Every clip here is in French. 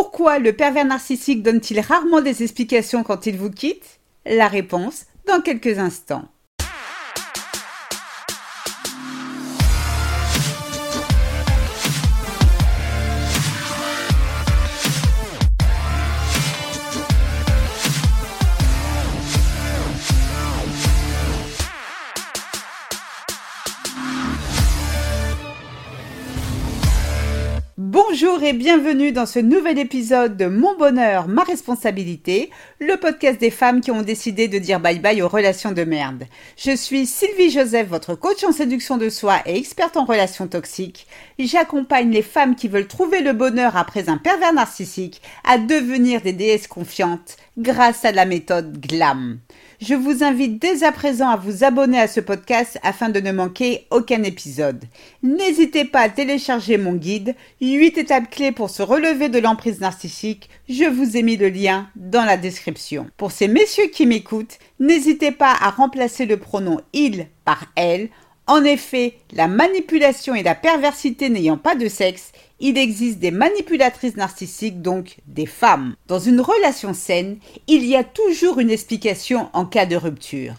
Pourquoi le pervers narcissique donne-t-il rarement des explications quand il vous quitte? La réponse dans quelques instants. Bonjour et bienvenue dans ce nouvel épisode de Mon bonheur, ma responsabilité, le podcast des femmes qui ont décidé de dire bye bye aux relations de merde. Je suis Sylvie Joseph, votre coach en séduction de soi et experte en relations toxiques. J'accompagne les femmes qui veulent trouver le bonheur après un pervers narcissique à devenir des déesses confiantes grâce à la méthode GLAM. Je vous invite dès à présent à vous abonner à ce podcast afin de ne manquer aucun épisode. N'hésitez pas à télécharger mon guide 8 étapes clés pour se relever de l'emprise narcissique. Je vous ai mis le lien dans la description. Pour ces messieurs qui m'écoutent, n'hésitez pas à remplacer le pronom il par elle. En effet, la manipulation et la perversité n'ayant pas de sexe, il existe des manipulatrices narcissiques, donc des femmes. Dans une relation saine, il y a toujours une explication en cas de rupture.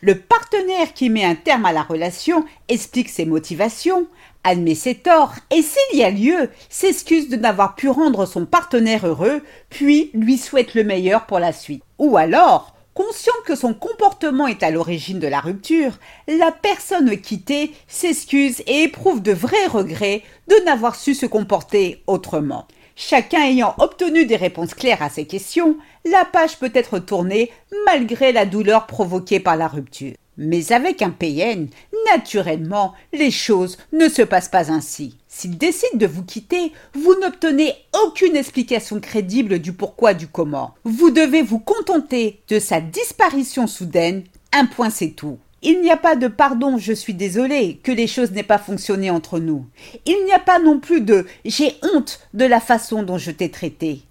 Le partenaire qui met un terme à la relation explique ses motivations, admet ses torts et s'il y a lieu, s'excuse de n'avoir pu rendre son partenaire heureux, puis lui souhaite le meilleur pour la suite. Ou alors, Consciente que son comportement est à l'origine de la rupture, la personne quittée s'excuse et éprouve de vrais regrets de n'avoir su se comporter autrement. Chacun ayant obtenu des réponses claires à ces questions, la page peut être tournée malgré la douleur provoquée par la rupture. Mais avec un PN, naturellement, les choses ne se passent pas ainsi. S'il décide de vous quitter, vous n'obtenez aucune explication crédible du pourquoi du comment. Vous devez vous contenter de sa disparition soudaine. Un point c'est tout. Il n'y a pas de pardon, je suis désolé que les choses n'aient pas fonctionné entre nous. Il n'y a pas non plus de j'ai honte de la façon dont je t'ai traité.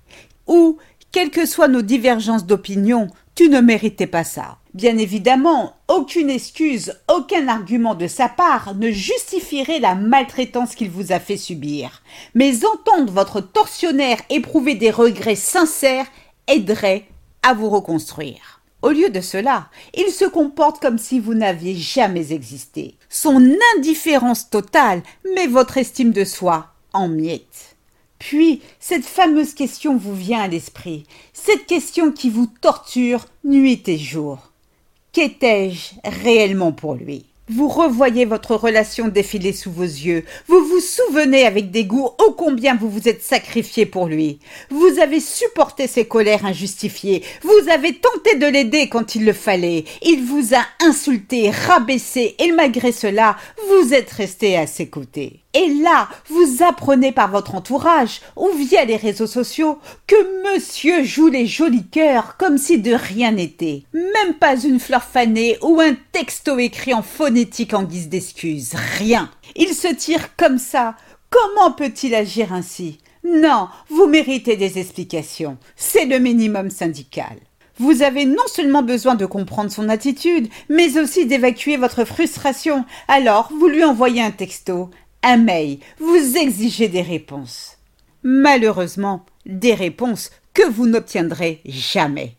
Ou, quelles que soient nos divergences d'opinion, tu ne méritais pas ça. Bien évidemment, aucune excuse, aucun argument de sa part ne justifierait la maltraitance qu'il vous a fait subir. Mais entendre votre tortionnaire éprouver des regrets sincères aiderait à vous reconstruire. Au lieu de cela, il se comporte comme si vous n'aviez jamais existé. Son indifférence totale met votre estime de soi en miettes. Puis, cette fameuse question vous vient à l'esprit, cette question qui vous torture nuit et jour. Qu'étais-je réellement pour lui? Vous revoyez votre relation défiler sous vos yeux. Vous vous souvenez avec dégoût ô combien vous vous êtes sacrifié pour lui. Vous avez supporté ses colères injustifiées. Vous avez tenté de l'aider quand il le fallait. Il vous a insulté, rabaissé et malgré cela, vous êtes resté à ses côtés. Et là, vous apprenez par votre entourage ou via les réseaux sociaux que monsieur joue les jolis cœurs comme si de rien n'était. Même pas une fleur fanée ou un texto écrit en phonétique en guise d'excuse. Rien. Il se tire comme ça. Comment peut-il agir ainsi? Non, vous méritez des explications. C'est le minimum syndical. Vous avez non seulement besoin de comprendre son attitude, mais aussi d'évacuer votre frustration. Alors, vous lui envoyez un texto, un mail, vous exigez des réponses. Malheureusement, des réponses que vous n'obtiendrez jamais.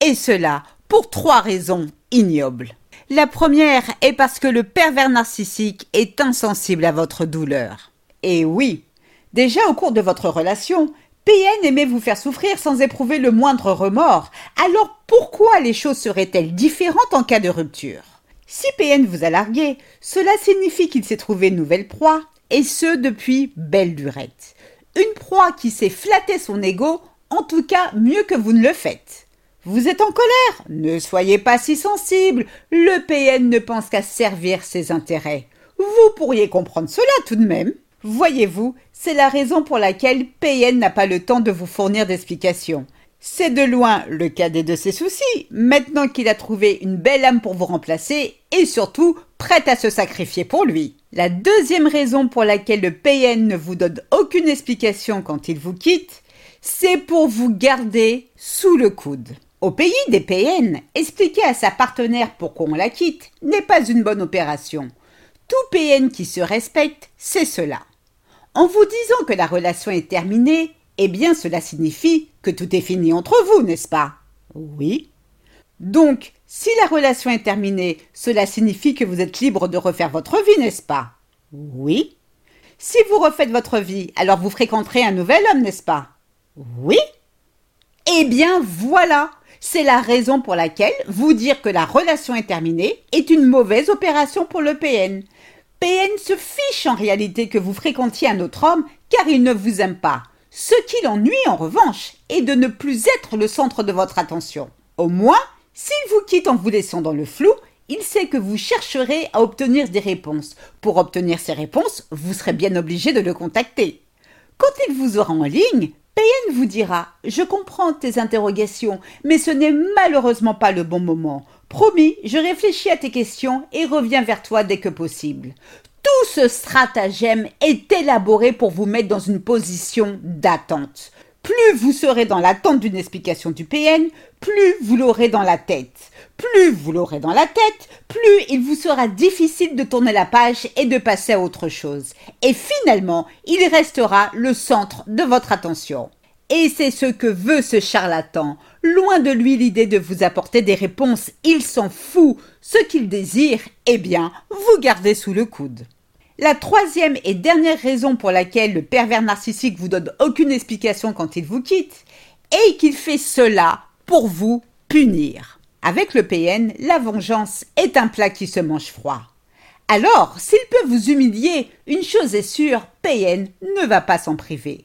Et cela pour trois raisons ignobles. La première est parce que le pervers narcissique est insensible à votre douleur. Et oui, déjà au cours de votre relation, PN aimait vous faire souffrir sans éprouver le moindre remords. Alors pourquoi les choses seraient-elles différentes en cas de rupture? Si PN vous a largué, cela signifie qu'il s'est trouvé nouvelle proie, et ce depuis belle durette. Une proie qui sait flatter son ego, en tout cas mieux que vous ne le faites. Vous êtes en colère? Ne soyez pas si sensible. Le PN ne pense qu'à servir ses intérêts. Vous pourriez comprendre cela tout de même. Voyez-vous, c'est la raison pour laquelle PN n'a pas le temps de vous fournir d'explications. C'est de loin le cadet de ses soucis, maintenant qu'il a trouvé une belle âme pour vous remplacer et surtout prête à se sacrifier pour lui. La deuxième raison pour laquelle le PN ne vous donne aucune explication quand il vous quitte, c'est pour vous garder sous le coude. Au pays des PN, expliquer à sa partenaire pourquoi on la quitte n'est pas une bonne opération. Tout PN qui se respecte, c'est cela. En vous disant que la relation est terminée, Eh bien, cela signifie que tout est fini entre vous, n'est-ce pas? Oui. Donc, si la relation est terminée, cela signifie que vous êtes libre de refaire votre vie, n'est-ce pas? Oui. Si vous refaites votre vie, alors vous fréquenterez un nouvel homme, n'est-ce pas? Oui. Eh bien, voilà. C'est la raison pour laquelle vous dire que la relation est terminée est une mauvaise opération pour le PN. PN se fiche en réalité que vous fréquentiez un autre homme car il ne vous aime pas. Ce qui l'ennuie en revanche est de ne plus être le centre de votre attention. Au moins, s'il vous quitte en vous laissant dans le flou, il sait que vous chercherez à obtenir des réponses. Pour obtenir ces réponses, vous serez bien obligé de le contacter. Quand il vous aura en ligne, PN vous dira Je comprends tes interrogations, mais ce n'est malheureusement pas le bon moment. Promis, je réfléchis à tes questions et reviens vers toi dès que possible. Tout ce stratagème est élaboré pour vous mettre dans une position d'attente. Plus vous serez dans l'attente d'une explication du PN, plus vous l'aurez dans la tête. Plus vous l'aurez dans la tête, plus il vous sera difficile de tourner la page et de passer à autre chose. Et finalement, il restera le centre de votre attention. Et c'est ce que veut ce charlatan. Loin de lui l'idée de vous apporter des réponses, il s'en fout. Ce qu'il désire, eh bien, vous gardez sous le coude. La troisième et dernière raison pour laquelle le pervers narcissique vous donne aucune explication quand il vous quitte est qu'il fait cela pour vous punir. Avec le PN, la vengeance est un plat qui se mange froid. Alors, s'il peut vous humilier, une chose est sûre, PN ne va pas s'en priver.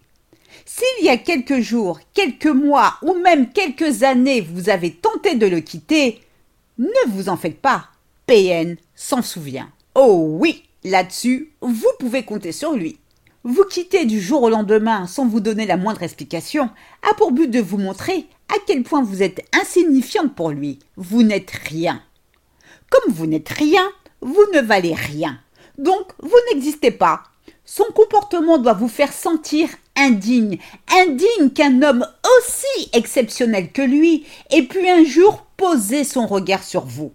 S'il y a quelques jours, quelques mois ou même quelques années vous avez tenté de le quitter, ne vous en faites pas. PN s'en souvient. Oh oui, Là-dessus, vous pouvez compter sur lui. Vous quitter du jour au lendemain sans vous donner la moindre explication a pour but de vous montrer à quel point vous êtes insignifiante pour lui. Vous n'êtes rien. Comme vous n'êtes rien, vous ne valez rien. Donc, vous n'existez pas. Son comportement doit vous faire sentir indigne, indigne qu'un homme aussi exceptionnel que lui ait pu un jour poser son regard sur vous.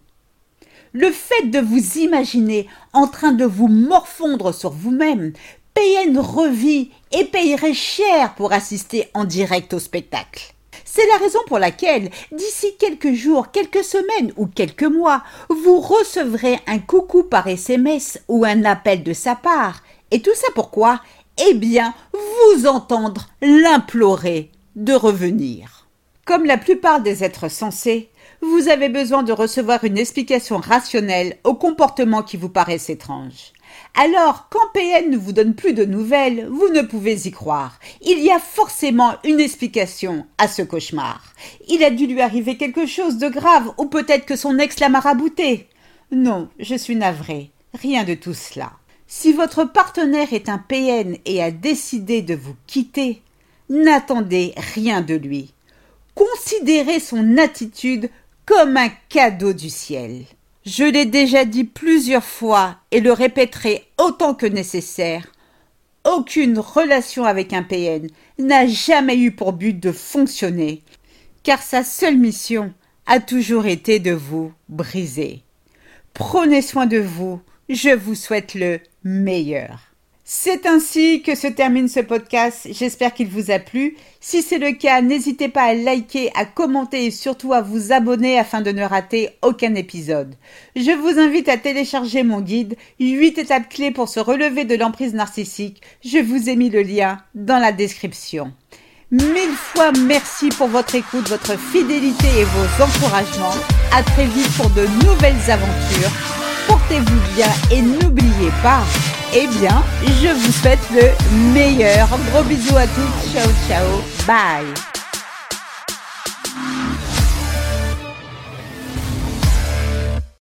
Le fait de vous imaginer en train de vous morfondre sur vous-même, PN revit et payerait cher pour assister en direct au spectacle. C'est la raison pour laquelle, d'ici quelques jours, quelques semaines ou quelques mois, vous recevrez un coucou par SMS ou un appel de sa part. Et tout ça pourquoi? Eh bien, vous entendre l'implorer de revenir. Comme la plupart des êtres sensés, vous avez besoin de recevoir une explication rationnelle au comportement qui vous paraissent étrange. Alors, quand PN ne vous donne plus de nouvelles, vous ne pouvez y croire. Il y a forcément une explication à ce cauchemar. Il a dû lui arriver quelque chose de grave, ou peut-être que son ex l'a marabouté. Non, je suis navrée. Rien de tout cela. Si votre partenaire est un PN et a décidé de vous quitter, n'attendez rien de lui. Considérez son attitude comme un cadeau du ciel. Je l'ai déjà dit plusieurs fois et le répéterai autant que nécessaire. Aucune relation avec un PN n'a jamais eu pour but de fonctionner, car sa seule mission a toujours été de vous briser. Prenez soin de vous, je vous souhaite le meilleur. C'est ainsi que se termine ce podcast. J'espère qu'il vous a plu. Si c'est le cas, n'hésitez pas à liker, à commenter et surtout à vous abonner afin de ne rater aucun épisode. Je vous invite à télécharger mon guide 8 étapes clés pour se relever de l'emprise narcissique. Je vous ai mis le lien dans la description. Mille fois merci pour votre écoute, votre fidélité et vos encouragements. À très vite pour de nouvelles aventures. Portez-vous bien et n'oubliez pas eh bien, je vous souhaite le meilleur. Gros bisous à tous. Ciao, ciao. Bye.